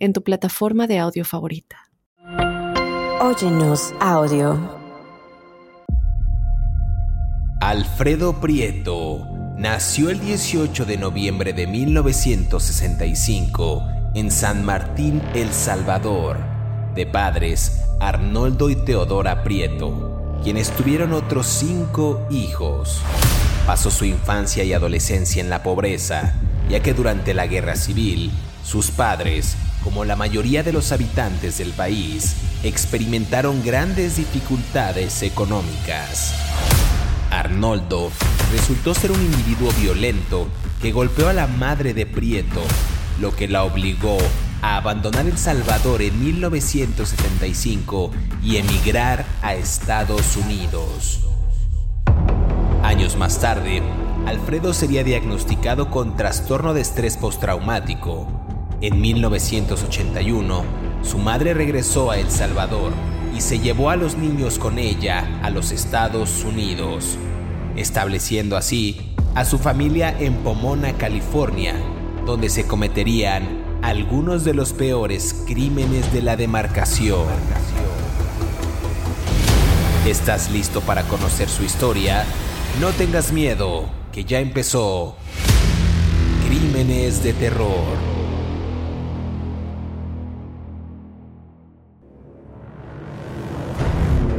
en tu plataforma de audio favorita. Óyenos audio. Alfredo Prieto nació el 18 de noviembre de 1965 en San Martín, El Salvador, de padres Arnoldo y Teodora Prieto, quienes tuvieron otros cinco hijos. Pasó su infancia y adolescencia en la pobreza, ya que durante la guerra civil, sus padres como la mayoría de los habitantes del país, experimentaron grandes dificultades económicas. Arnoldo resultó ser un individuo violento que golpeó a la madre de Prieto, lo que la obligó a abandonar El Salvador en 1975 y emigrar a Estados Unidos. Años más tarde, Alfredo sería diagnosticado con trastorno de estrés postraumático en 1981, su madre regresó a El Salvador y se llevó a los niños con ella a los Estados Unidos, estableciendo así a su familia en Pomona, California, donde se cometerían algunos de los peores crímenes de la demarcación. ¿Estás listo para conocer su historia? No tengas miedo, que ya empezó. Crímenes de terror.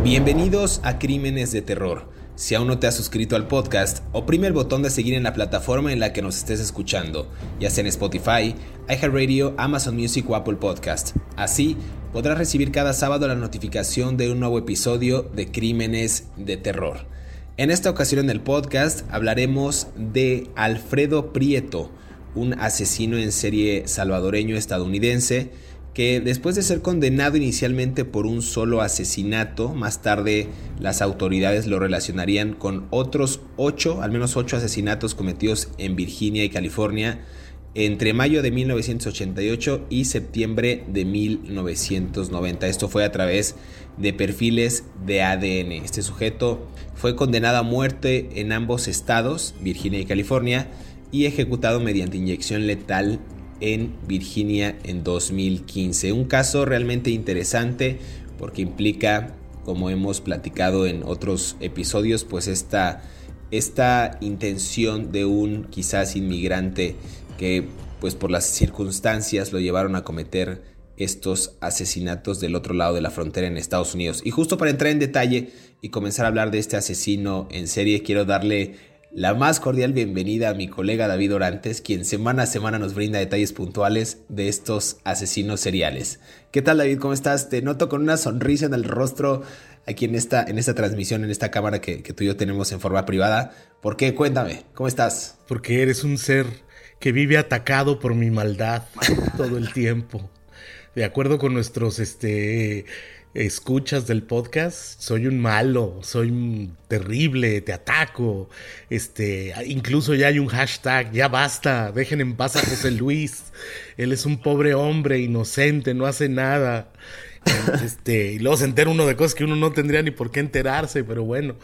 Bienvenidos a Crímenes de Terror. Si aún no te has suscrito al podcast, oprime el botón de seguir en la plataforma en la que nos estés escuchando, ya sea en Spotify, iHeartRadio, Amazon Music o Apple Podcast. Así podrás recibir cada sábado la notificación de un nuevo episodio de Crímenes de Terror. En esta ocasión en el podcast hablaremos de Alfredo Prieto, un asesino en serie salvadoreño estadounidense que después de ser condenado inicialmente por un solo asesinato, más tarde las autoridades lo relacionarían con otros ocho, al menos ocho asesinatos cometidos en Virginia y California entre mayo de 1988 y septiembre de 1990. Esto fue a través de perfiles de ADN. Este sujeto fue condenado a muerte en ambos estados, Virginia y California, y ejecutado mediante inyección letal en Virginia en 2015. Un caso realmente interesante porque implica, como hemos platicado en otros episodios, pues esta, esta intención de un quizás inmigrante que pues por las circunstancias lo llevaron a cometer estos asesinatos del otro lado de la frontera en Estados Unidos. Y justo para entrar en detalle y comenzar a hablar de este asesino en serie, quiero darle la más cordial bienvenida a mi colega David Orantes, quien semana a semana nos brinda detalles puntuales de estos asesinos seriales. ¿Qué tal David? ¿Cómo estás? Te noto con una sonrisa en el rostro aquí en esta, en esta transmisión, en esta cámara que, que tú y yo tenemos en forma privada. ¿Por qué? Cuéntame, ¿cómo estás? Porque eres un ser que vive atacado por mi maldad todo el tiempo. De acuerdo con nuestros este, escuchas del podcast, soy un malo, soy terrible, te ataco. Este, incluso ya hay un hashtag, ya basta, dejen en paz a José Luis. Él es un pobre hombre inocente, no hace nada. Este, y luego se entera uno de cosas que uno no tendría ni por qué enterarse, pero bueno.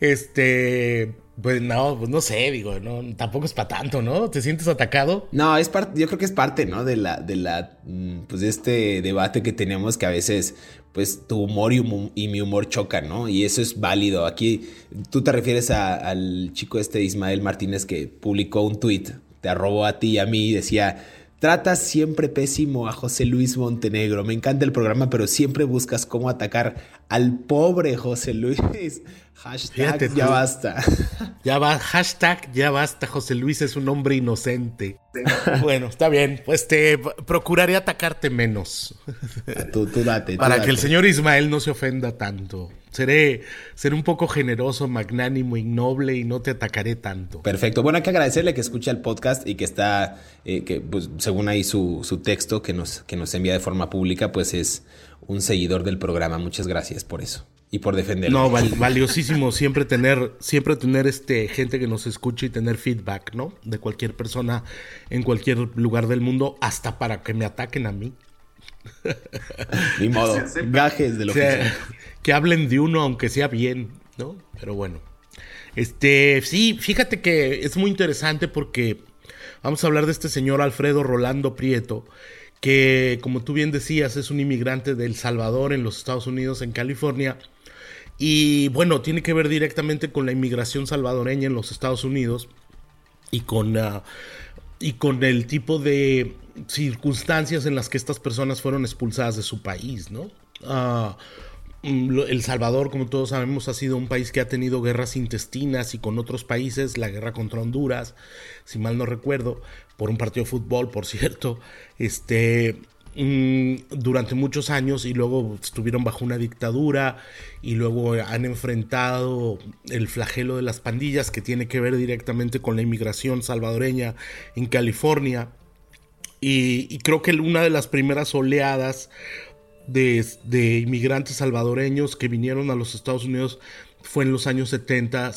Este, pues no, pues no sé, digo, no, tampoco es para tanto, ¿no? ¿Te sientes atacado? No, es parte, yo creo que es parte, ¿no? De la, de la, mm, pues de este debate que tenemos que a veces, pues tu humor y, mi humor chocan, ¿no? Y eso es válido. Aquí tú te refieres al chico este Ismael Martínez que publicó un tweet, te arrobó a ti y a mí y decía, Tratas siempre pésimo a José Luis Montenegro. Me encanta el programa, pero siempre buscas cómo atacar al pobre José Luis. Hashtag ya basta. Ya va, hashtag ya basta, José Luis es un hombre inocente. bueno, está bien, pues te procuraré atacarte menos. Tú, tú date. Para que el señor Ismael no se ofenda tanto. Seré, seré un poco generoso, magnánimo y noble y no te atacaré tanto. Perfecto. Bueno, hay que agradecerle que escucha el podcast y que está, eh, que pues, según ahí su, su texto que nos, que nos envía de forma pública, pues es un seguidor del programa. Muchas gracias por eso y por defenderlo. No, valiosísimo siempre tener, siempre tener este gente que nos escuche y tener feedback, ¿no? De cualquier persona en cualquier lugar del mundo, hasta para que me ataquen a mí. Ni modo, gajes de lo que Que hablen de uno aunque sea bien, ¿no? Pero bueno. Este, sí, fíjate que es muy interesante porque vamos a hablar de este señor Alfredo Rolando Prieto, que como tú bien decías es un inmigrante del Salvador en los Estados Unidos, en California, y bueno, tiene que ver directamente con la inmigración salvadoreña en los Estados Unidos y con, ah, y con el tipo de circunstancias en las que estas personas fueron expulsadas de su país, ¿no? Ah, mm, el Salvador, como todos sabemos, ha sido un país que ha tenido guerras intestinas y con otros países, la guerra contra Honduras, si mal no recuerdo, por un partido de fútbol, por cierto, este, durante muchos años y luego estuvieron bajo una dictadura y luego han enfrentado el flagelo de las pandillas que tiene que ver directamente con la inmigración salvadoreña en California. Y, creo que una de las primeras oleadas de, de inmigrantes salvadoreños que vinieron a los Estados Unidos fue en los años 70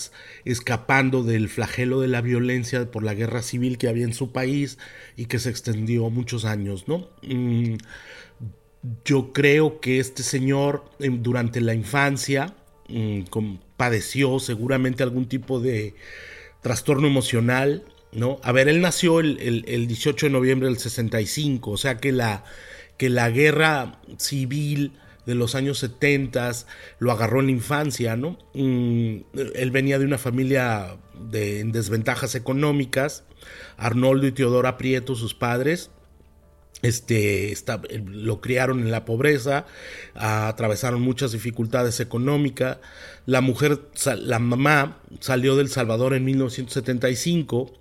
escapando del flagelo de la violencia por la guerra civil que había en su país y que se extendió muchos años, ¿no? Mm, yo creo que este señor em, durante la infancia mm, padeció seguramente algún tipo de trastorno emocional, ¿no? A ver, él nació el, el 18 de noviembre del 65, o sea que la, que la guerra civil de los años 70, lo agarró en la infancia, ¿no? Mm, él venía de una familia de, en desventajas económicas, Arnoldo y Teodora Prieto, sus padres, este, lo criaron en la pobreza, atravesaron muchas dificultades económicas. La mujer, la mamá, salió del Salvador en 1975,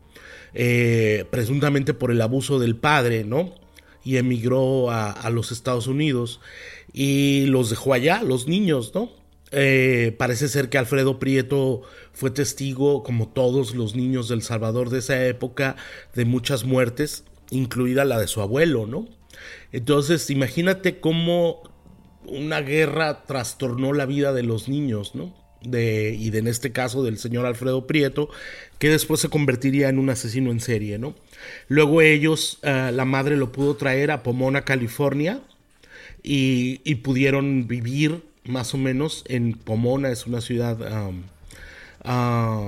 eh, presuntamente por el abuso del padre, ¿no? Y emigró a los Estados Unidos y los dejó allá, los niños, ¿no? Eh, parece ser que Alfredo Prieto fue testigo, como todos los niños del Salvador de esa época, de muchas muertes, incluida la de su abuelo, ¿no? Entonces, imagínate cómo una guerra trastornó la vida de los niños, ¿no? De, y de, en este caso del señor Alfredo Prieto, que después se convertiría en un asesino en serie, ¿no? Luego ellos, eh, la madre lo pudo traer a Pomona, California, y, pudieron vivir más o menos en Pomona, es una ciudad mm,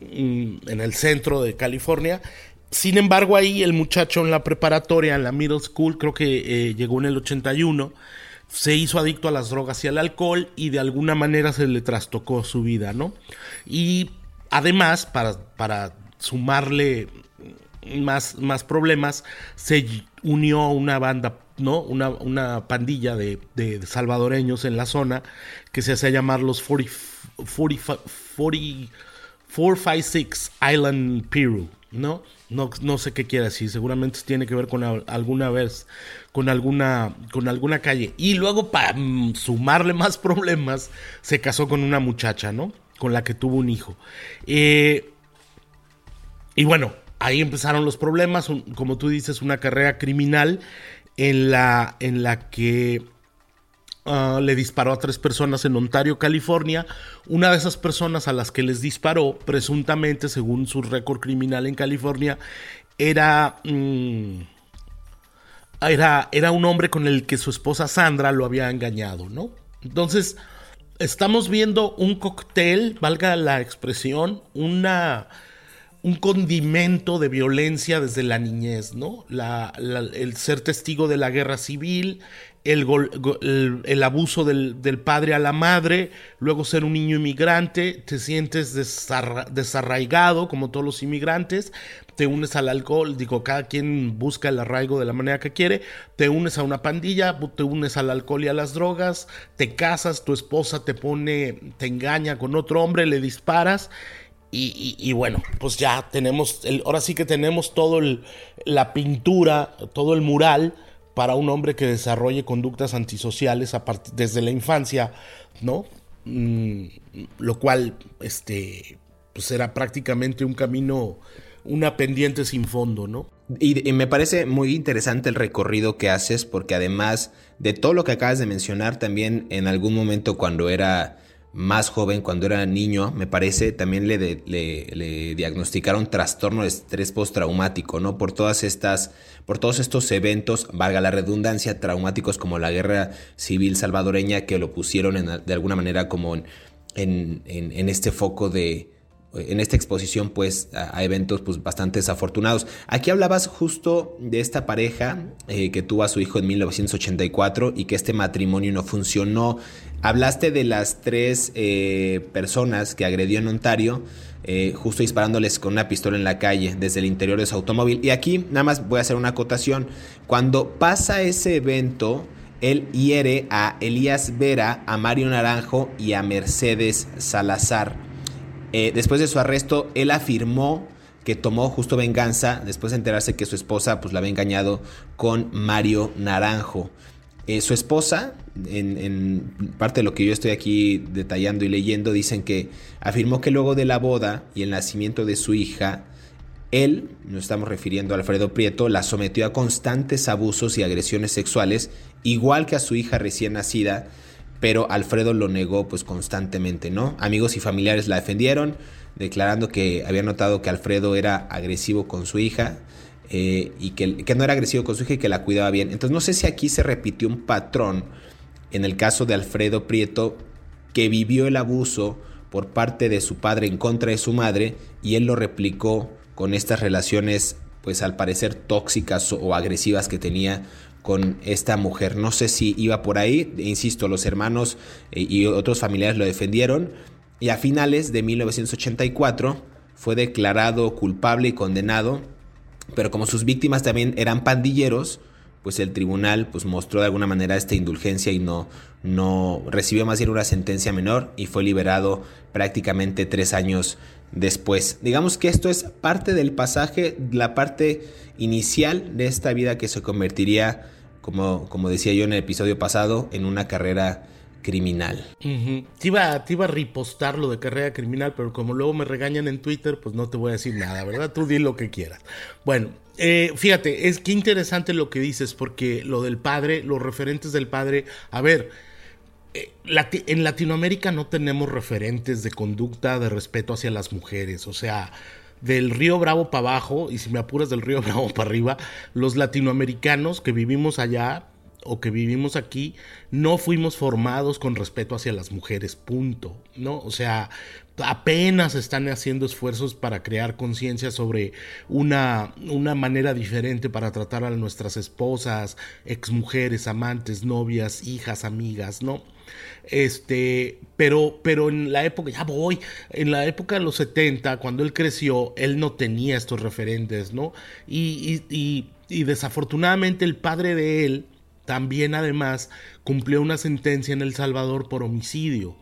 en el centro de California. Sin embargo, ahí el muchacho en la preparatoria, en la middle school, creo que eh, llegó en el 81, se hizo adicto a las drogas y al alcohol y de alguna manera se le trastocó su vida, ¿no? Y además, para, para sumarle más, más problemas, se unió a una banda ¿no? Una, una pandilla de, de, salvadoreños en la zona que se hacía llamar los 40, 40, 40, 456 Island Peru, ¿no? ¿no? No sé qué quiere decir, seguramente tiene que ver con alguna vez, con alguna, con alguna calle. Y luego, para sumarle más problemas, se casó con una muchacha, ¿no? Con la que tuvo un hijo. Eh, y bueno, ahí empezaron los problemas, como tú dices, una carrera criminal en la, en la que ah, le disparó a tres personas en Ontario, California. Una de esas personas a las que les disparó, presuntamente, según su récord criminal en California, era, mm, era, era un hombre con el que su esposa Sandra lo había engañado, ¿no? Entonces, estamos viendo un cóctel, valga la expresión, una un condimento de violencia desde la niñez, ¿no? el ser testigo de la guerra civil, el, abuso del, del, padre a la madre, luego ser un niño inmigrante, te sientes desarraigado como todos los inmigrantes, te unes al alcohol, digo, cada quien busca el arraigo de la manera que quiere, te unes a una pandilla, te unes al alcohol y a las drogas, te casas, tu esposa te pone, te engaña con otro hombre, le disparas. Y, bueno, pues ya tenemos, ahora sí que tenemos todo la pintura, todo el mural para un hombre que desarrolle conductas antisociales desde la infancia, ¿no? Mm, lo cual, este, pues era prácticamente un camino, una pendiente sin fondo, ¿no? Y, y, me parece muy interesante el recorrido que haces, porque además de todo lo que acabas de mencionar, también en algún momento cuando era más joven, cuando era niño, me parece, también le, le, diagnosticaron trastorno de estrés postraumático, ¿no? Por todas estas, por todos estos eventos, valga la redundancia, traumáticos como la guerra civil salvadoreña, que lo pusieron de alguna manera como en, en este foco de, en esta exposición pues a, eventos pues bastante desafortunados. Aquí hablabas justo de esta pareja eh, que tuvo a su hijo en 1984 y que este matrimonio no funcionó. Hablaste de las tres eh, personas que agredió en Ontario. Eh, justo disparándoles con una pistola en la calle desde el interior de su automóvil. Y aquí nada más voy a hacer una acotación. Cuando pasa ese evento, él hiere a Elías Vera, a Mario Naranjo y a Mercedes Salazar. Eh, después de su arresto, él afirmó que tomó justo venganza después de enterarse que su esposa pues la había engañado con Mario Naranjo. Su esposa, en, parte de lo que yo estoy aquí detallando y leyendo, dicen que afirmó que luego de la boda y el nacimiento de su hija, él, nos estamos refiriendo a Alfredo Prieto, la sometió a constantes abusos y agresiones sexuales, igual que a su hija recién nacida, pero Alfredo lo negó pues constantemente, ¿no? Amigos y familiares la defendieron, declarando que había notado que Alfredo era agresivo con su hija eh, y que, que, no era agresivo con su hija y que la cuidaba bien. Entonces no sé si aquí se repitió un patrón en el caso de Alfredo Prieto que vivió el abuso por parte de su padre en contra de su madre y él lo replicó con estas relaciones pues al parecer tóxicas o agresivas que tenía con esta mujer. No sé si iba por ahí, insisto, los hermanos eh, y otros familiares lo defendieron y a finales de 1984 fue declarado culpable y condenado, pero como sus víctimas también eran pandilleros, pues el tribunal pues mostró de alguna manera esta indulgencia y no, no recibió más bien una sentencia menor y fue liberado prácticamente tres años después. Digamos que esto es parte del pasaje, la parte inicial de esta vida que se convertiría como, decía yo en el episodio pasado, en una carrera criminal. te, iba, te, iba, a ripostar lo de carrera criminal, pero como luego me regañan en Twitter, pues no te voy a decir nada, ¿verdad? Tú di lo que quieras. Bueno, eh, fíjate, es que interesante lo que dices, porque lo del padre, los referentes del padre, a ver, eh, en Latinoamérica no tenemos referentes de conducta, de respeto hacia las mujeres, o sea del río Bravo para abajo, y si me apuras del río Bravo para arriba, los latinoamericanos que vivimos allá o que vivimos aquí, no fuimos formados con respeto hacia las mujeres, punto, ¿no? O sea, apenas están haciendo esfuerzos para crear conciencia sobre una, una manera diferente para tratar a nuestras esposas, exmujeres, amantes, novias, hijas, amigas, ¿no? Este, pero, pero en la época, ya voy, en la época de los 70, cuando él creció, él no tenía estos referentes, ¿no? Y, y, y, desafortunadamente el padre de él también además cumplió una sentencia en El Salvador por homicidio.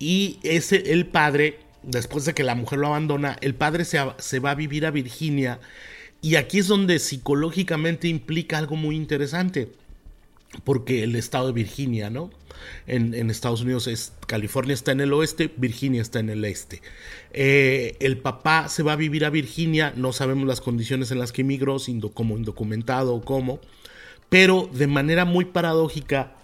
Y ese, el padre, después de que la mujer lo abandona, el padre se, se va a vivir a Virginia. Y aquí es donde psicológicamente implica algo muy interesante porque el estado de Virginia, ¿no? En, Estados Unidos es California está en el oeste, Virginia está en el este. Eh, el papá se va a vivir a Virginia, no sabemos las condiciones en las que emigró, como indocumentado o cómo, pero de manera muy paradójica,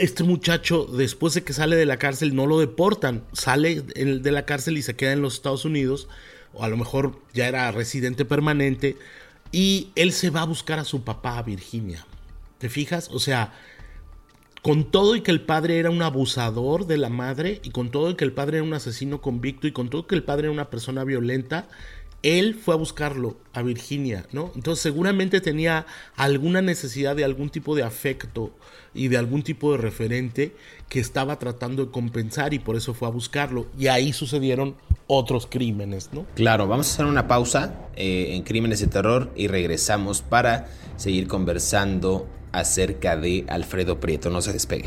este muchacho después de que sale de la cárcel no lo deportan, sale de la cárcel y se queda en los Estados Unidos, o a lo mejor ya era residente permanente, y él se va a buscar a su papá a Virginia. ¿Te fijas? O sea, con todo y que el padre era un abusador de la madre, y con todo y que el padre era un asesino convicto, y con todo que el padre era una persona violenta, él fue a buscarlo a Virginia, ¿no? Entonces seguramente tenía alguna necesidad de algún tipo de afecto y de algún tipo de referente que estaba tratando de compensar y por eso fue a buscarlo. Y ahí sucedieron otros crímenes, ¿no? Claro, vamos a hacer una pausa eh, en Crímenes de Terror y regresamos para seguir conversando acerca de Alfredo Prieto. No se despegue.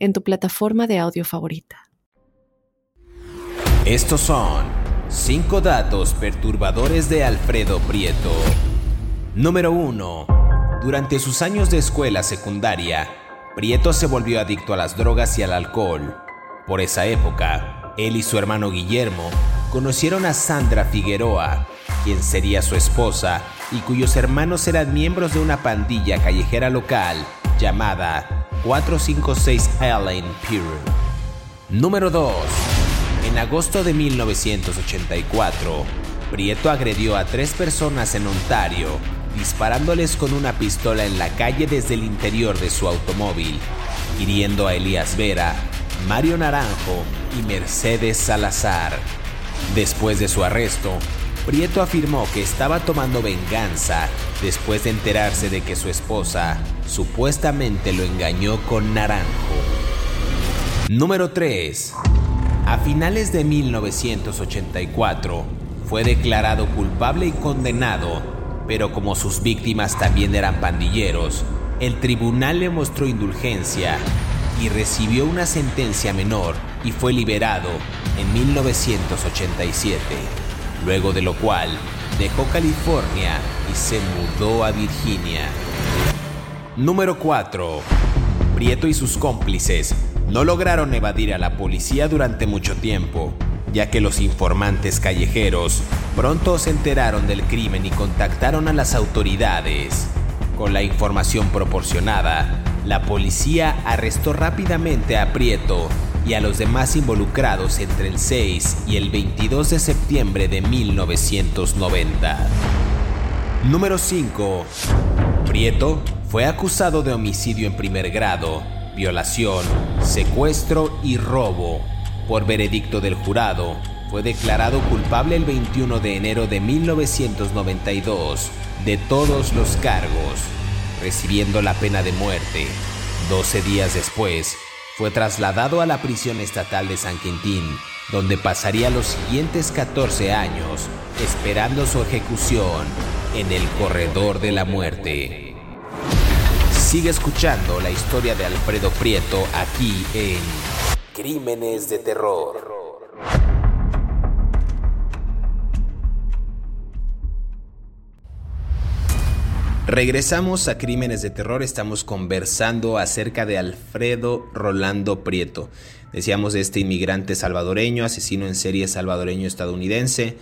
en tu plataforma de audio favorita. Estos son 5 datos perturbadores de Alfredo Prieto. Número 1. Durante sus años de escuela secundaria, Prieto se volvió adicto a las drogas y al alcohol. Por esa época, él y su hermano Guillermo conocieron a Sandra Figueroa, quien sería su esposa y cuyos hermanos eran miembros de una pandilla callejera local llamada 456 Allen Pier. Número 2. En agosto de 1984, Prieto agredió a tres personas en Ontario, disparándoles con una pistola en la calle desde el interior de su automóvil, hiriendo a Elías Vera, Mario Naranjo y Mercedes Salazar. Después de su arresto, Prieto afirmó que estaba tomando venganza después de enterarse de que su esposa supuestamente lo engañó con Naranjo. Número 3. A finales de 1984 fue declarado culpable y condenado, pero como sus víctimas también eran pandilleros, el tribunal le mostró indulgencia y recibió una sentencia menor y fue liberado en 1987 luego de lo cual dejó California y se mudó a Virginia. Número 4. Prieto y sus cómplices no lograron evadir a la policía durante mucho tiempo, ya que los informantes callejeros pronto se enteraron del crimen y contactaron a las autoridades. Con la información proporcionada, la policía arrestó rápidamente a Prieto y a los demás involucrados entre el 6 y el 22 de septiembre de 1990. Número 5. Prieto fue acusado de homicidio en primer grado, violación, secuestro y robo. Por veredicto del jurado, fue declarado culpable el 21 de enero de 1992 de todos los cargos, recibiendo la pena de muerte. 12 días después, fue trasladado a la prisión estatal de San Quintín, donde pasaría los siguientes 14 años esperando su ejecución en el corredor de la muerte. Sigue escuchando la historia de Alfredo Prieto aquí en Crímenes de Terror. Regresamos a Crímenes de Terror, estamos conversando acerca de Alfredo Rolando Prieto. Decíamos de este inmigrante salvadoreño, asesino en serie salvadoreño estadounidense,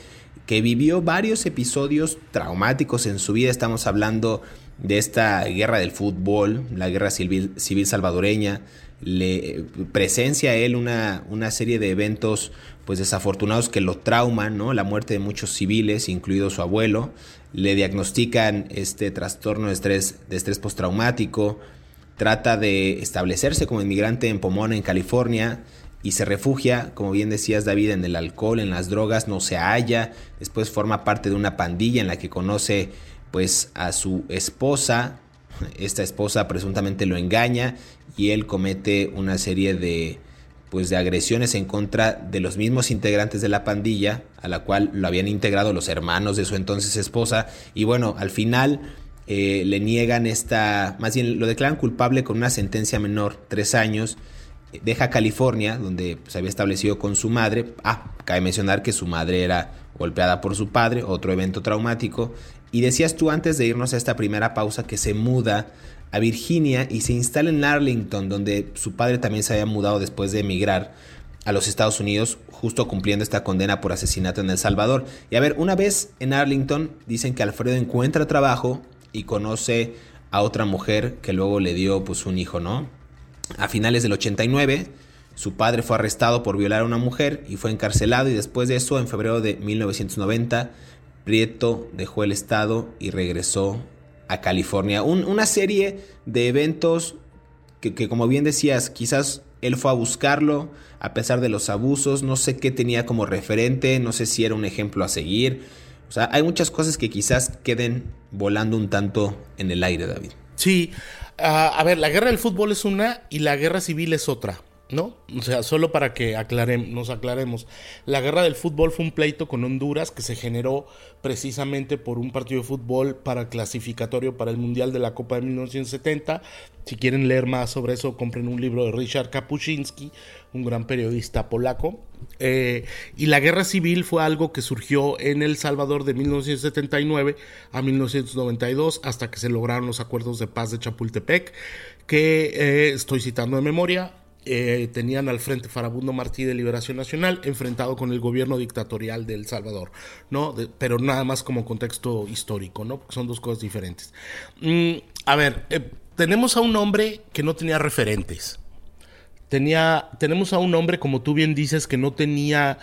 que vivió varios episodios traumáticos en su vida. Estamos hablando de esta guerra del fútbol, la guerra civil, salvadoreña. Le presencia a él una, una serie de eventos pues desafortunados que lo trauman, ¿no? La muerte de muchos civiles, incluido su abuelo le diagnostican este trastorno de estrés, de estrés postraumático, trata de establecerse como inmigrante en Pomona, en California, y se refugia, como bien decías David, en el alcohol, en las drogas, no se halla, después forma parte de una pandilla en la que conoce pues a su esposa, esta esposa presuntamente lo engaña y él comete una serie de pues de agresiones en contra de los mismos integrantes de la pandilla, a la cual lo habían integrado los hermanos de su entonces esposa, y bueno, al final eh, le niegan esta, más bien lo declaran culpable con una sentencia menor, tres años, deja California, donde se había establecido con su madre, ah, cabe mencionar que su madre era golpeada por su padre, otro evento traumático, y decías tú antes de irnos a esta primera pausa que se muda a Virginia y se instala en Arlington, donde su padre también se había mudado después de emigrar a los Estados Unidos justo cumpliendo esta condena por asesinato en El Salvador. Y a ver, una vez en Arlington dicen que Alfredo encuentra trabajo y conoce a otra mujer que luego le dio pues un hijo, ¿no? A finales del 89, su padre fue arrestado por violar a una mujer y fue encarcelado y después de eso, en febrero de 1990, Prieto dejó el estado y regresó a California. una serie de eventos que, que, como bien decías, quizás él fue a buscarlo a pesar de los abusos, no sé qué tenía como referente, no sé si era un ejemplo a seguir. O sea, hay muchas cosas que quizás queden volando un tanto en el aire, David. Sí, ah, a ver, la guerra del fútbol es una y la guerra civil es otra. ¿No? O sea, solo para que aclaremos, nos aclaremos. La guerra del fútbol fue un pleito con Honduras que se generó precisamente por un partido de fútbol para clasificatorio para el Mundial de la Copa de 1970. Si quieren leer más sobre eso, compren un libro de Richard Kapuscinski, un gran periodista polaco. Eh, y la guerra civil fue algo que surgió en El Salvador de 1979 a 1992 hasta que se lograron los acuerdos de paz de Chapultepec, que eh, estoy citando de memoria, eh, tenían al frente Farabundo Martí de Liberación Nacional enfrentado con el gobierno dictatorial de El Salvador, ¿no? pero nada más como contexto histórico, ¿no? Porque son dos cosas diferentes. Mm, a ver, eh, tenemos a un hombre que no tenía referentes. Tenía, tenemos a un hombre, como tú bien dices, que no tenía,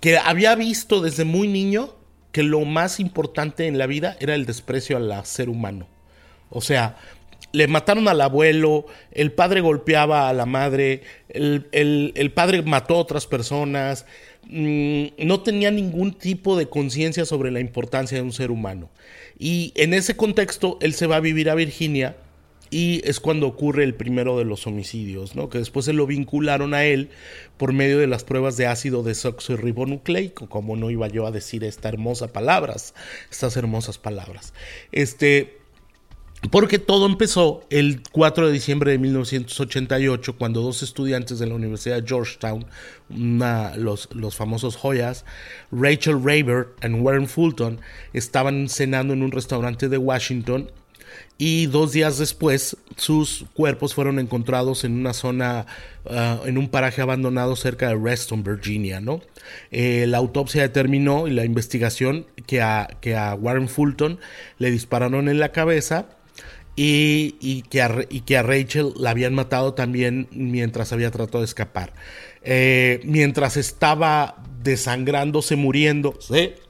que había visto desde muy niño que lo más importante en la vida era el desprecio al ser humano. O sea, le mataron al abuelo, el padre golpeaba a la madre, el, padre mató a otras personas, mm, no tenía ningún tipo de conciencia sobre la importancia de un ser humano. Y en ese contexto, él se va a vivir a Virginia y es cuando ocurre el primero de los homicidios, ¿no? que después se lo vincularon a él por medio de las pruebas de ácido desoxirribonucleico, como no iba yo a decir esta hermosa palabras, estas hermosas palabras. Este, porque todo empezó el 4 de diciembre de 1988, cuando dos estudiantes de la Universidad de Georgetown, los, los, famosos joyas, Rachel Raver y Warren Fulton, estaban cenando en un restaurante de Washington y dos días después sus cuerpos fueron encontrados en una zona, ah, en un paraje abandonado cerca de Reston, Virginia. Eh, la autopsia determinó y la investigación que a, que a Warren Fulton le dispararon en la cabeza y, que a, que a Rachel la habían matado también mientras había tratado de escapar. Eh, mientras estaba desangrándose, muriendo,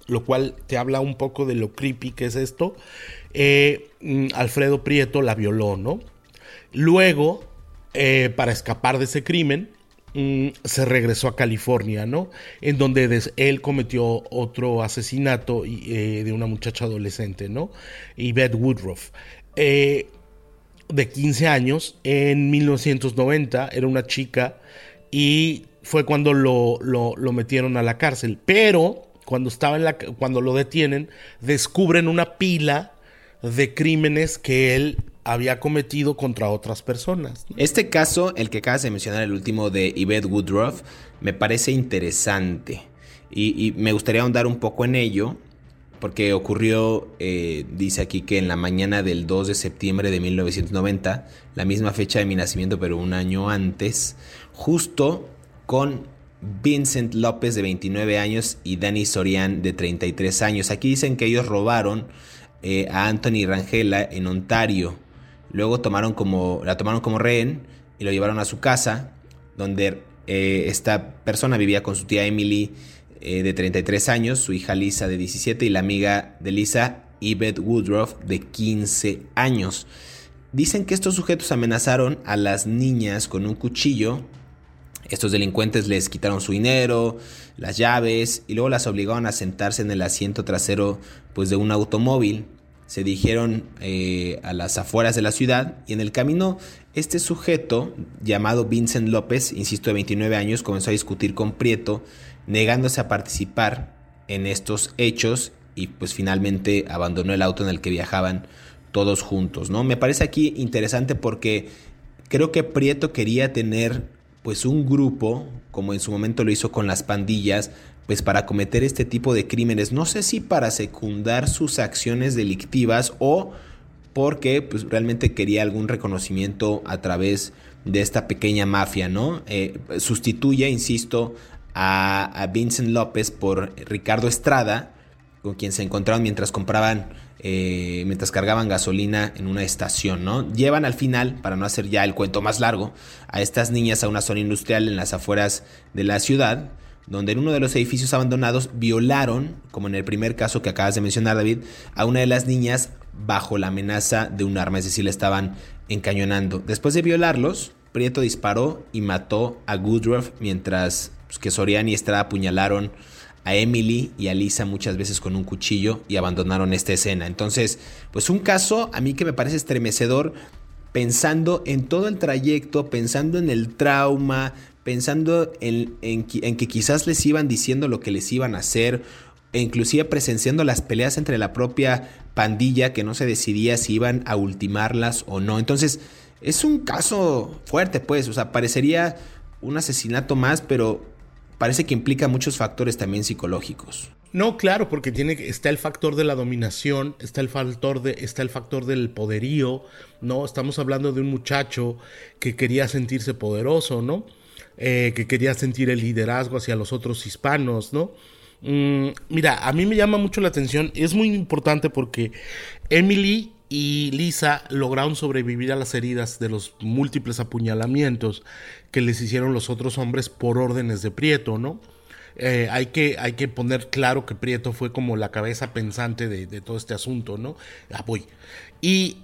lo cual te habla un poco de lo creepy que es esto, eh, mm, Alfredo Prieto la violó, ¿no? Luego, eh, para escapar de ese crimen, mm, se regresó a California, ¿no? En donde él cometió otro asesinato de una muchacha adolescente, ¿no? Yvette Woodruff. Eh, de 15 años en 1990, era una chica y fue cuando lo, metieron a la cárcel. Pero cuando, estaba en la, cuando lo detienen, descubren una pila de crímenes que él había cometido contra otras personas. Este caso, el que acabas de mencionar, el último de Yvette Woodruff, me parece interesante. Y, y, me gustaría ahondar un poco en ello, porque ocurrió, eh, dice aquí que en la mañana del 2 de septiembre de 1990, la misma fecha de mi nacimiento, pero un año antes, justo con Vincent López de 29 años y Danny Sorian de 33 años. Aquí dicen que ellos robaron eh, a Anthony Rangela en Ontario. Luego tomaron como, la tomaron como rehén y lo llevaron a su casa, donde eh, esta persona vivía con su tía Emily eh, de 33 años, su hija Lisa de 17 y la amiga de Lisa, Yvette Woodruff, de 15 años. Dicen que estos sujetos amenazaron a las niñas con un cuchillo. Estos delincuentes les quitaron su dinero, las llaves y luego las obligaron a sentarse en el asiento trasero pues, de un automóvil. Se dirigieron eh, a las afueras de la ciudad y en el camino este sujeto llamado Vincent López, insisto de 29 años, comenzó a discutir con Prieto negándose a participar en estos hechos y pues finalmente abandonó el auto en el que viajaban todos juntos, ¿no? Me parece aquí interesante porque creo que Prieto quería tener pues un grupo, como en su momento lo hizo con las pandillas, pues para cometer este tipo de crímenes, no sé si para secundar sus acciones delictivas o porque pues, realmente quería algún reconocimiento a través de esta pequeña mafia, ¿no? Eh, sustituye, insisto, a, Vincent López por Ricardo Estrada, con quien se encontraron mientras compraban, eh, mientras cargaban gasolina en una estación, ¿no? Llevan al final, para no hacer ya el cuento más largo, a estas niñas a una zona industrial en las afueras de la ciudad, donde en uno de los edificios abandonados violaron, como en el primer caso que acabas de mencionar, David, a una de las niñas bajo la amenaza de un arma, es decir, le estaban encañonando. Después de violarlos, Prieto disparó y mató a Goodruff mientras pues, que Soriani y Estrada apuñalaron a Emily y a Lisa muchas veces con un cuchillo y abandonaron esta escena. Entonces, pues un caso a mí que me parece estremecedor pensando en todo el trayecto, pensando en el trauma, pensando en, en, que quizás les iban diciendo lo que les iban a hacer, e inclusive presenciando las peleas entre la propia pandilla que no se decidía si iban a ultimarlas o no. Entonces, es un caso fuerte, pues, o sea, parecería un asesinato más, pero parece que implica muchos factores también psicológicos. No, claro, porque tiene está el factor de la dominación, está el factor de está el factor del poderío, ¿no? Estamos hablando de un muchacho que quería sentirse poderoso, ¿no? Eh, que quería sentir el liderazgo hacia los otros hispanos, ¿no? Mm, mira, a mí me llama mucho la atención, es muy importante porque Emily y Lisa lograron sobrevivir a las heridas de los múltiples apuñalamientos que les hicieron los otros hombres por órdenes de Prieto, ¿no? Eh, hay, que, hay que poner claro que Prieto fue como la cabeza pensante de, todo este asunto, ¿no? Ah, voy. Y,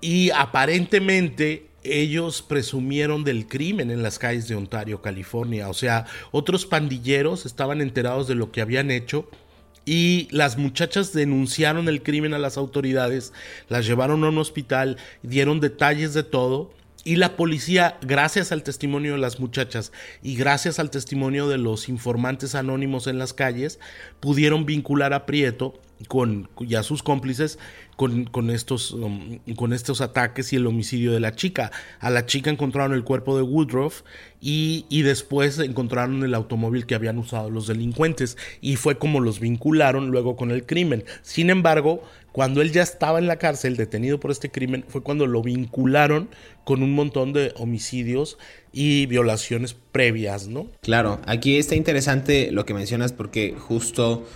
y aparentemente ellos presumieron del crimen en las calles de Ontario, California. O sea, otros pandilleros estaban enterados de lo que habían hecho y las muchachas denunciaron el crimen a las autoridades, las llevaron a un hospital, dieron detalles de todo. Y la policía, gracias al testimonio de las muchachas y gracias al testimonio de los informantes anónimos en las calles, pudieron vincular a Prieto con, y a sus cómplices con, estos, um, con estos ataques y el homicidio de la chica. A la chica encontraron el cuerpo de Woodruff y, y, después encontraron el automóvil que habían usado los delincuentes y fue como los vincularon luego con el crimen. Sin embargo, cuando él ya estaba en la cárcel detenido por este crimen fue cuando lo vincularon con un montón de homicidios y violaciones previas, ¿no? Claro, aquí está interesante lo que mencionas porque justo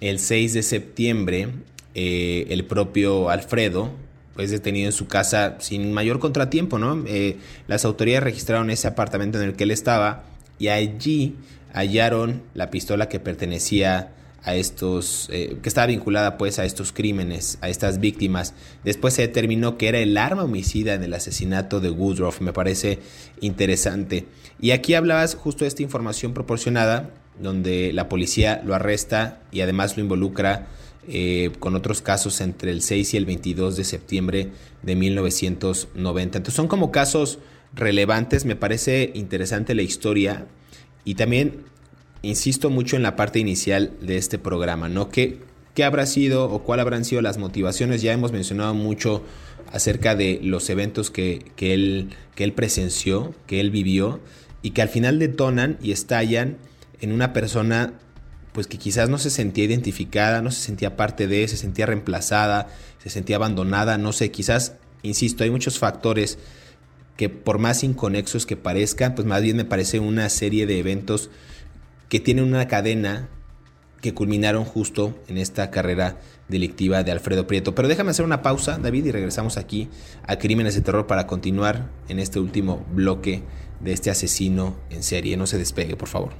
el 6 de septiembre, eh, el propio Alfredo pues detenido en su casa sin mayor contratiempo, ¿no? Eh, las autoridades registraron ese apartamento en el que él estaba y allí hallaron la pistola que pertenecía a estos, eh, que estaba vinculada pues a estos crímenes, a estas víctimas. Después se determinó que era el arma homicida en el asesinato de Woodruff, me parece interesante. Y aquí hablabas justo de esta información proporcionada donde la policía lo arresta y además lo involucra eh, con otros casos entre el 6 y el 22 de septiembre de 1990. Entonces son como casos relevantes, me parece interesante la historia y también insisto mucho en la parte inicial de este programa, ¿no? ¿Qué, qué habrá sido o cuál habrán sido las motivaciones? Ya hemos mencionado mucho acerca de los eventos que, que, él, que él presenció, que él vivió y que al final detonan y estallan en una persona pues que quizás no se sentía identificada, no se sentía parte de, se sentía reemplazada, se sentía abandonada, no sé, quizás, insisto, hay muchos factores que por más inconexos que parezcan, pues más bien me parece una serie de eventos que tienen una cadena que culminaron justo en esta carrera delictiva de Alfredo Prieto. Pero déjame hacer una pausa, David, y regresamos aquí a Crímenes de Terror para continuar en este último bloque de este asesino en serie. No se despegue, por favor.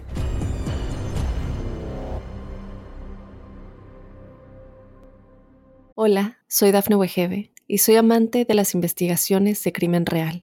Hola, soy Dafne Wegebe y soy amante de las investigaciones de crimen real.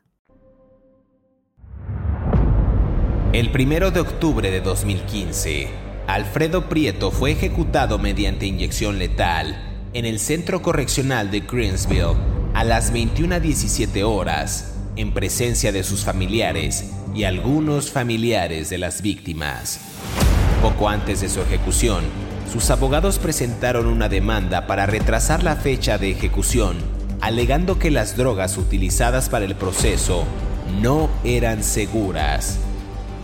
El primero de octubre de 2015, Alfredo Prieto fue ejecutado mediante inyección letal en el centro correccional de Greensville a las 21.17 horas en presencia de sus familiares y algunos familiares de las víctimas. Poco antes de su ejecución, sus abogados presentaron una demanda para retrasar la fecha de ejecución, alegando que las drogas utilizadas para el proceso no eran seguras.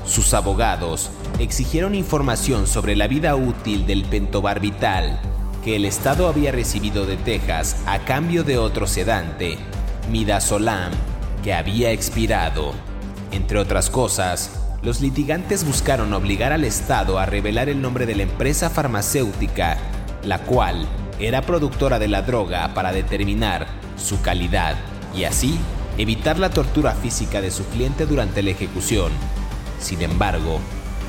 Sus abogados exigieron información sobre la vida útil del pentobarbital que el Estado había recibido de Texas a cambio de otro sedante, midazolam, que había expirado. Entre otras cosas, los litigantes buscaron obligar al Estado a revelar el nombre de la empresa farmacéutica, la cual era productora de la droga para determinar su calidad y así evitar la tortura física de su cliente durante la ejecución. Sin embargo,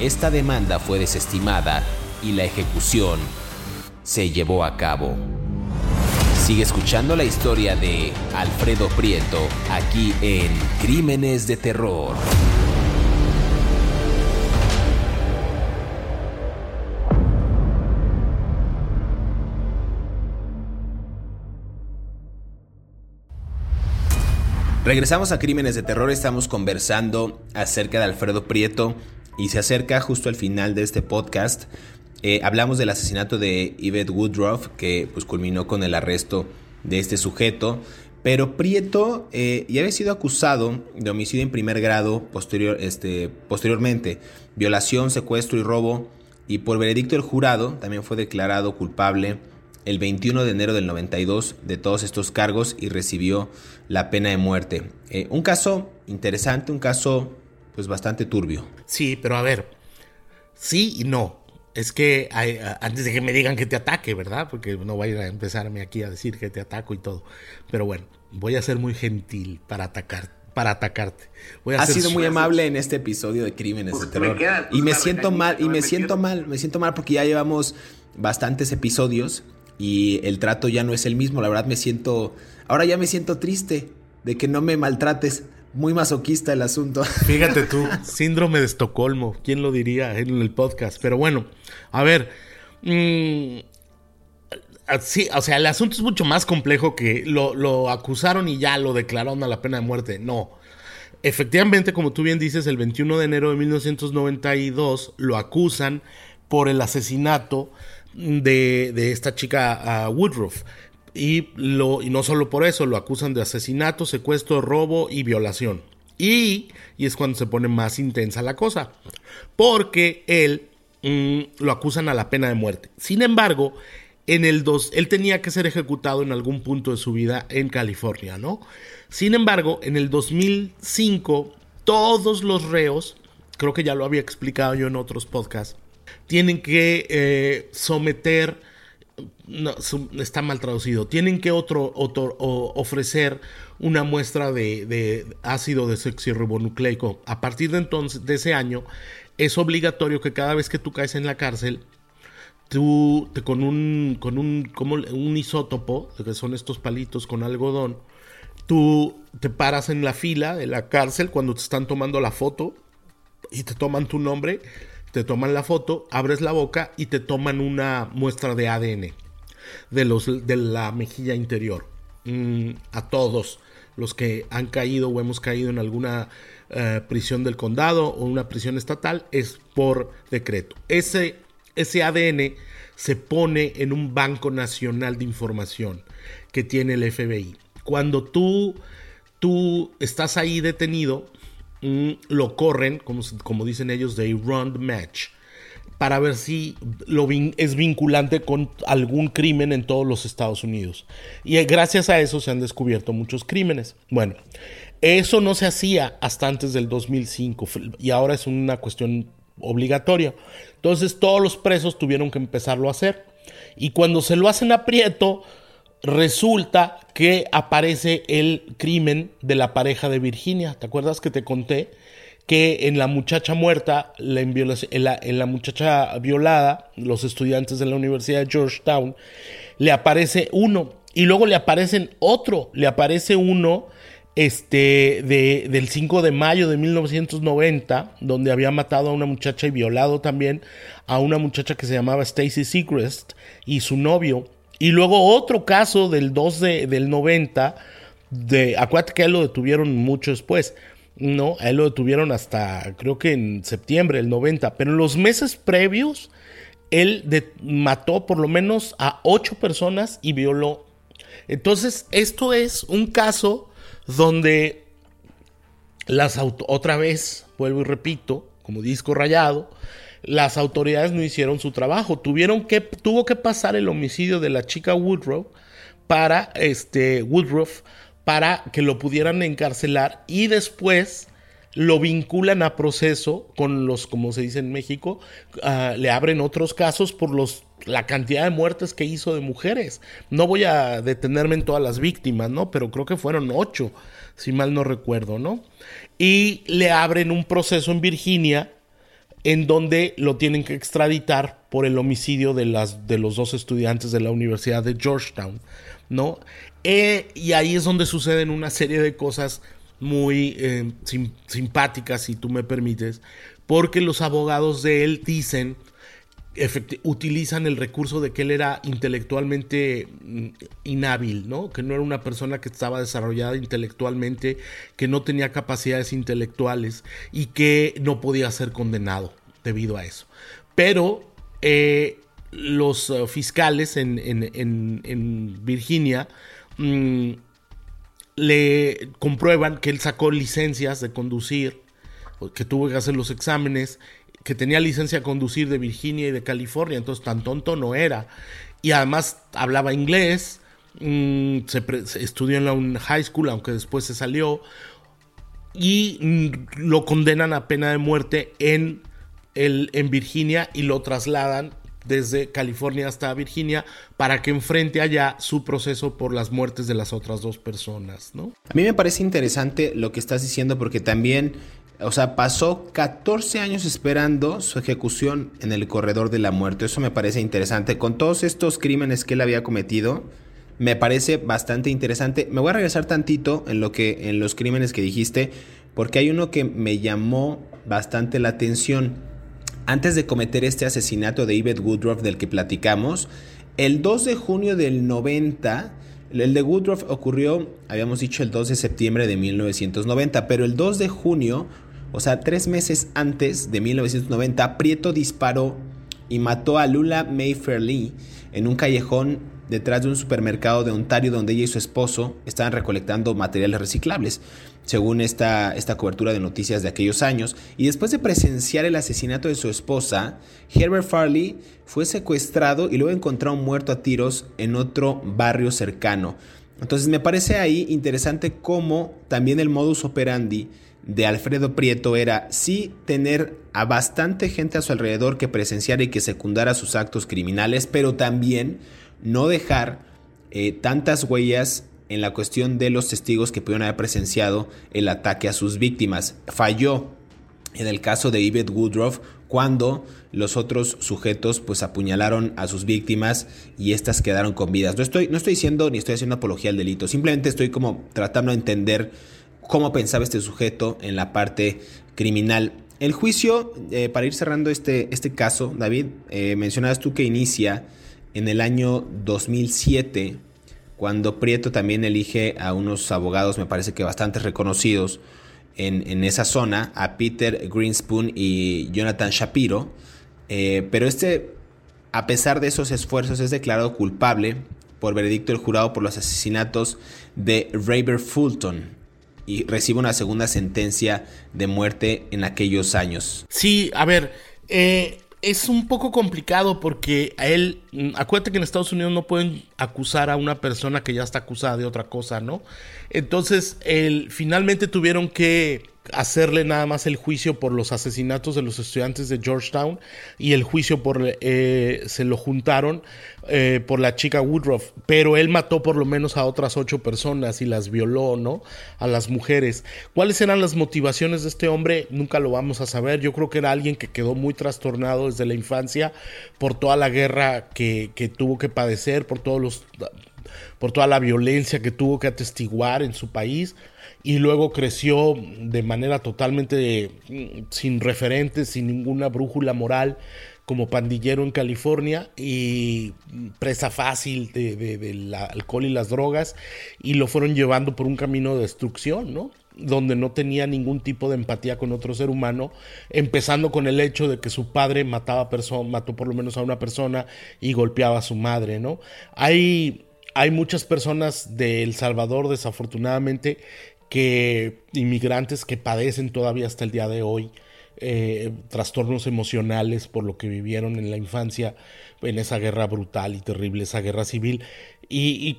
esta demanda fue desestimada y la ejecución se llevó a cabo. Sigue escuchando la historia de Alfredo Prieto aquí en Crímenes de Terror. Regresamos a Crímenes de Terror, estamos conversando acerca de Alfredo Prieto y se acerca justo al final de este podcast. Eh, hablamos del asesinato de Yvette Woodruff que pues culminó con el arresto de este sujeto, pero Prieto eh, ya había sido acusado de homicidio en primer grado posterior, este, posteriormente, violación, secuestro y robo, y por veredicto del jurado también fue declarado culpable el 21 de enero del 92 de todos estos cargos y recibió la pena de muerte. Eh, un caso interesante, un caso pues bastante turbio. Sí, pero a ver, sí y no. Es que antes de que me digan que te ataque, ¿verdad? Porque no voy a empezarme aquí a decir que te ataco y todo. Pero bueno, voy a ser muy gentil para atacarte para atacarte. Voy a sido muy amable en este episodio de Crímenes de Terror. y me siento mal, y me siento mal, me siento mal porque ya llevamos bastantes episodios y el trato ya no es el mismo. La verdad me siento, ahora ya me siento triste de que no me maltrates. Muy masoquista el asunto. Fíjate tú, síndrome de Estocolmo, ¿quién lo diría en el podcast? Pero bueno, a ver, mm, sí, o sea, el asunto es mucho más complejo que lo, lo acusaron y ya lo declararon a la pena de muerte. No. Efectivamente, como tú bien dices, el 21 de enero de 1992 lo acusan por el asesinato de, esta chica Woodruff. Y, lo, y no solo por eso, lo acusan de asesinato, secuestro, robo y violación. Y, y es cuando se pone más intensa la cosa. Porque él mm, lo acusan a la pena de muerte. Sin embargo, en el dos, él tenía que ser ejecutado en algún punto de su vida en California, ¿no? Sin embargo, en el 2005, todos los reos, creo que ya lo había explicado yo en otros podcasts, tienen que eh, someter, está mal traducido, tienen que otro, ofrecer una muestra de, ácido desoxirribonucleico. A partir de entonces, de ese año, es obligatorio que cada vez que tú caes en la cárcel, tú te, con un con un como un isótopo, que son estos palitos con algodón, tú te paras en la fila de la cárcel cuando te están tomando la foto y te toman tu nombre te toman la foto, abres la boca y te toman una muestra de ADN de, los, de la mejilla interior. Mm, a todos los que han caído o hemos caído en alguna eh, prisión del condado o una prisión estatal es por decreto. Ese, ese ADN se pone en un banco nacional de información que tiene el FBI. Cuando tú, tú estás ahí detenido, lo corren, como, como dicen ellos, de run match, para ver si lo es vinculante con algún crimen en todos los Estados Unidos. Y eh, gracias a eso se han descubierto muchos crímenes. Bueno, eso no se hacía hasta antes del 2005 y ahora es una cuestión obligatoria. Entonces todos los presos tuvieron que empezarlo a hacer. Y cuando se lo hacen aprieto, resulta que aparece el crimen de la pareja de Virginia. ¿Te acuerdas que te conté? que en la muchacha muerta, en, la, muchacha violada, los estudiantes de la Universidad de Georgetown, le aparece uno y luego le aparecen otro, le aparece uno este, de, del 5 de mayo de 1990, donde había matado a una muchacha y violado también a una muchacha que se llamaba Stacy Seacrest y su novio. Y luego otro caso del 2 de, del 90, de, acuérdate que él lo detuvieron mucho después. No, a él lo detuvieron hasta creo que en septiembre del 90, pero en los meses previos él mató por lo menos a ocho personas y violó. Entonces, esto es un caso donde las otra vez, vuelvo y repito, como disco rayado, las autoridades no hicieron su trabajo. Tuvieron que, tuvo que pasar el homicidio de la chica Woodruff para este Woodruff para que lo pudieran encarcelar y después lo vinculan a proceso con los, como se dice en México, ah, le abren otros casos por los la cantidad de muertes que hizo de mujeres. No voy a detenerme en todas las víctimas, ¿no? Pero creo que fueron ocho, si mal no recuerdo, ¿no? Y le abren un proceso en Virginia en donde lo tienen que extraditar por el homicidio de, las, de los dos estudiantes de la Universidad de Georgetown, ¿no? Eh, y ahí es donde suceden una serie de cosas muy eh, simpáticas, si tú me permites, porque los abogados de él dicen, utilizan el recurso de que él era intelectualmente mm, inhábil, ¿no? Que no era una persona que estaba desarrollada intelectualmente, que no tenía capacidades intelectuales y que no podía ser condenado debido a eso. Pero eh, los uh, fiscales en, Virginia mm, le comprueban que él sacó licencias de conducir, que tuvo que hacer los exámenes, que tenía licencia a conducir de Virginia y de California, entonces tan tonto no era. Y además hablaba inglés, mm, estudió en la high school, aunque después se salió, y mm, lo condenan a pena de muerte en, el, en Virginia y lo trasladan desde California hasta Virginia para que enfrente allá su proceso por las muertes de las otras dos personas, ¿no? A mí me parece interesante lo que estás diciendo porque también, o sea, pasó 14 años esperando su ejecución en el corredor de la muerte. Eso me parece interesante. Con todos estos crímenes que él había cometido, me parece bastante interesante. Me voy a regresar tantito en lo que en los crímenes que dijiste porque hay uno que me llamó bastante la atención antes de cometer este asesinato de Yvette Woodruff del que platicamos, el 2 de junio del 90, el de Woodruff ocurrió, habíamos dicho, el 2 de septiembre de 1990, pero el 2 de junio, o sea, tres meses antes de 1990, Prieto disparó y mató a Lula Mayfair Lee en un callejón detrás de un supermercado de Ontario donde ella y su esposo estaban recolectando materiales reciclables según esta, esta cobertura de noticias de aquellos años, y después de presenciar el asesinato de su esposa, Herbert Farley fue secuestrado y luego encontrado muerto a tiros en otro barrio cercano. Entonces me parece ahí interesante cómo también el modus operandi de Alfredo Prieto era sí tener a bastante gente a su alrededor que presenciara y que secundara sus actos criminales, pero también no dejar eh, tantas huellas en la cuestión de los testigos que pudieron haber presenciado el ataque a sus víctimas. Falló en el caso de Yvette Woodruff cuando los otros sujetos pues apuñalaron a sus víctimas y estas quedaron con vidas. No estoy, no estoy diciendo ni estoy haciendo apología al delito, simplemente estoy como tratando de entender cómo pensaba este sujeto en la parte criminal. El juicio, eh, para ir cerrando este, este caso, David, eh, mencionabas tú que inicia en el año 2007 cuando Prieto también elige a unos abogados, me parece que bastante reconocidos en, esa zona, a Peter Greenspoon y Jonathan Shapiro, eh, pero este, a pesar de esos esfuerzos, es declarado culpable por veredicto del jurado por los asesinatos de Rayber Fulton y recibe una segunda sentencia de muerte en aquellos años. Sí, a ver, eh, es un poco complicado porque a él, mm, acuérdate que en Estados Unidos no pueden acusar a una persona que ya está acusada de otra cosa, ¿no? Entonces, él, finalmente tuvieron que hacerle nada más el juicio por los asesinatos de los estudiantes de Georgetown y el juicio por eh, se lo juntaron eh, por la chica Woodruff, pero él mató por lo menos a otras ocho personas y las violó, ¿no? A las mujeres. ¿Cuáles eran las motivaciones de este hombre? Nunca lo vamos a saber. Yo creo que era alguien que quedó muy trastornado desde la infancia por toda la guerra que, que tuvo que padecer, por todos los por toda la violencia que tuvo que atestiguar en su país y luego creció de manera totalmente mm, sin referentes, sin ninguna brújula moral, como pandillero en California y presa fácil del alcohol y las drogas y lo fueron llevando por un camino de destrucción, ¿no? donde no tenía ningún tipo de empatía con otro ser humano, empezando con el hecho de que su padre mataba mató por lo menos a una persona y golpeaba a su madre, ¿no? Hay, hay muchas personas de El Salvador, desafortunadamente, que inmigrantes que padecen todavía hasta el día de hoy eh, trastornos emocionales por lo que vivieron en la infancia, en esa guerra brutal y terrible, esa guerra civil, y,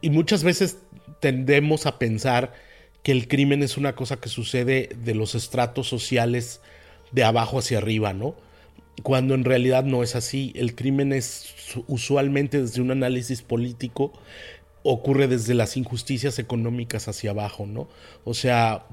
y muchas veces tendemos a pensar que el crimen es una cosa que sucede de los estratos sociales de abajo hacia arriba, ¿no? Cuando en realidad no es así. El crimen es usualmente desde un análisis político, ocurre desde las injusticias económicas hacia abajo, ¿no? O sea,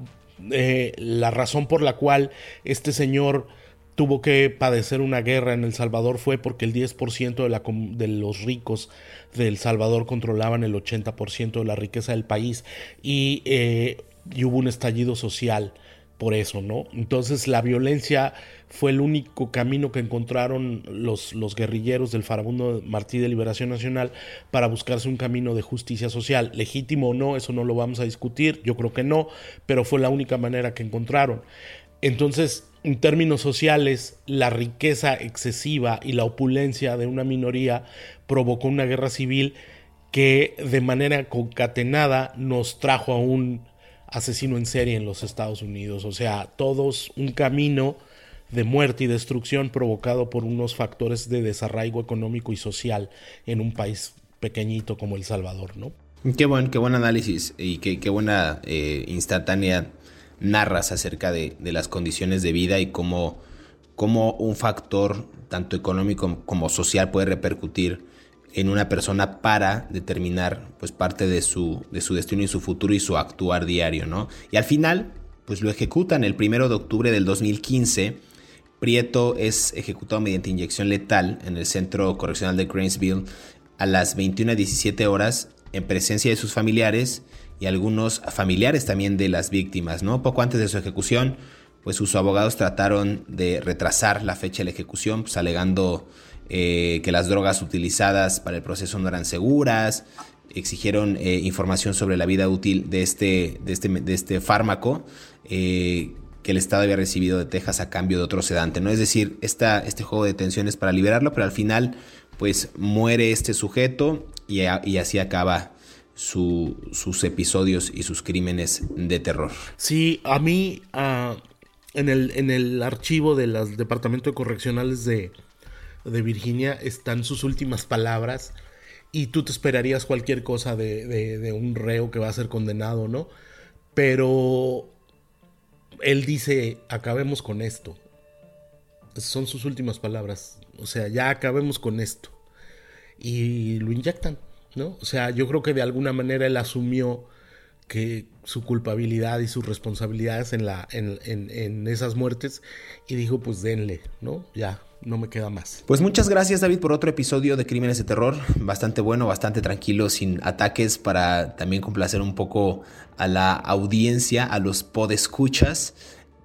eh, la razón por la cual este señor tuvo que padecer una guerra en El Salvador fue porque el 10% de, la, de los ricos de El Salvador controlaban el 80% de la riqueza del país y, eh, y, hubo un estallido social por eso, ¿no? Entonces la violencia fue el único camino que encontraron los, guerrilleros del farabundo Martí de Liberación Nacional para buscarse un camino de justicia social. Legítimo o no, eso no lo vamos a discutir, yo creo que no, pero fue la única manera que encontraron. Entonces, en términos sociales, la riqueza excesiva y la opulencia de una minoría provocó una guerra civil que de manera concatenada nos trajo a un asesino en serie en los Estados Unidos. O sea, todos un camino de muerte y destrucción provocado por unos factores de desarraigo económico y social en un país pequeñito como El Salvador, ¿no? Qué buen, qué buen análisis y qué, qué buena eh, instantánea narras acerca de, las condiciones de vida y cómo, cómo, un factor tanto económico como social puede repercutir en una persona para determinar pues parte de su, de su destino y su futuro y su actuar diario, ¿no? Y al final, pues lo ejecutan el primero de octubre del 2015. Prieto es ejecutado mediante inyección letal en el centro correccional de Grainsville a las 21.17 horas en presencia de sus familiares y algunos familiares también de las víctimas, ¿no? Poco antes de su ejecución, pues sus abogados trataron de retrasar la fecha de la ejecución, pues alegando eh, que las drogas utilizadas para el proceso no eran seguras, exigieron eh, información sobre la vida útil de este, de este, de este fármaco eh, que el Estado había recibido de Texas a cambio de otro sedante, ¿no? Es decir, esta, este juego de tensiones para liberarlo, pero al final, pues muere este sujeto y, así acaba sus episodios y sus crímenes de terror. Sí, a mí ah, en, el, en el archivo del Departamento de Correccionales de, de, Virginia están sus últimas palabras y tú te esperarías cualquier cosa de, un reo que va a ser condenado, ¿no? Pero él dice, acabemos con esto. Son sus últimas palabras. O sea, ya acabemos con esto. Y lo inyectan. ¿no? O sea, yo creo que de alguna manera él asumió que su culpabilidad y sus responsabilidades en, en, esas muertes y dijo, pues denle, ¿no? Ya, no me queda más. Pues muchas gracias David por otro episodio de Crímenes de Terror, bastante bueno, bastante tranquilo, sin ataques para también complacer un poco a la audiencia, a los podescuchas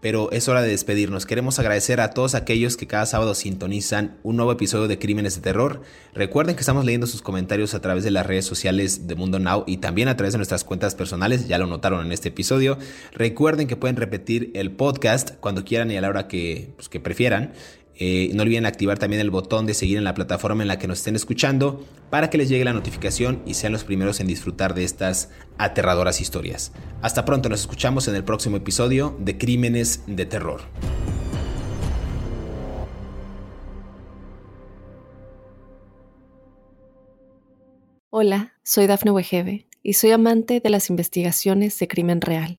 pero es hora de despedirnos. Queremos agradecer a todos aquellos que cada sábado sintonizan un nuevo episodio de Crímenes de Terror. Recuerden que estamos leyendo sus comentarios a través de las redes sociales de Mundo Now y también a través de nuestras cuentas personales, ya lo notaron en este episodio. Recuerden que pueden repetir el podcast cuando quieran y a la hora que, pues, que prefieran. Eh, no olviden activar también el botón de seguir en la plataforma en la que nos estén escuchando para que les llegue la notificación y sean los primeros en disfrutar de estas aterradoras historias. Hasta pronto, nos escuchamos en el próximo episodio de Crímenes de Terror. Hola, soy Dafne Wegebe y soy amante de las investigaciones de crimen real.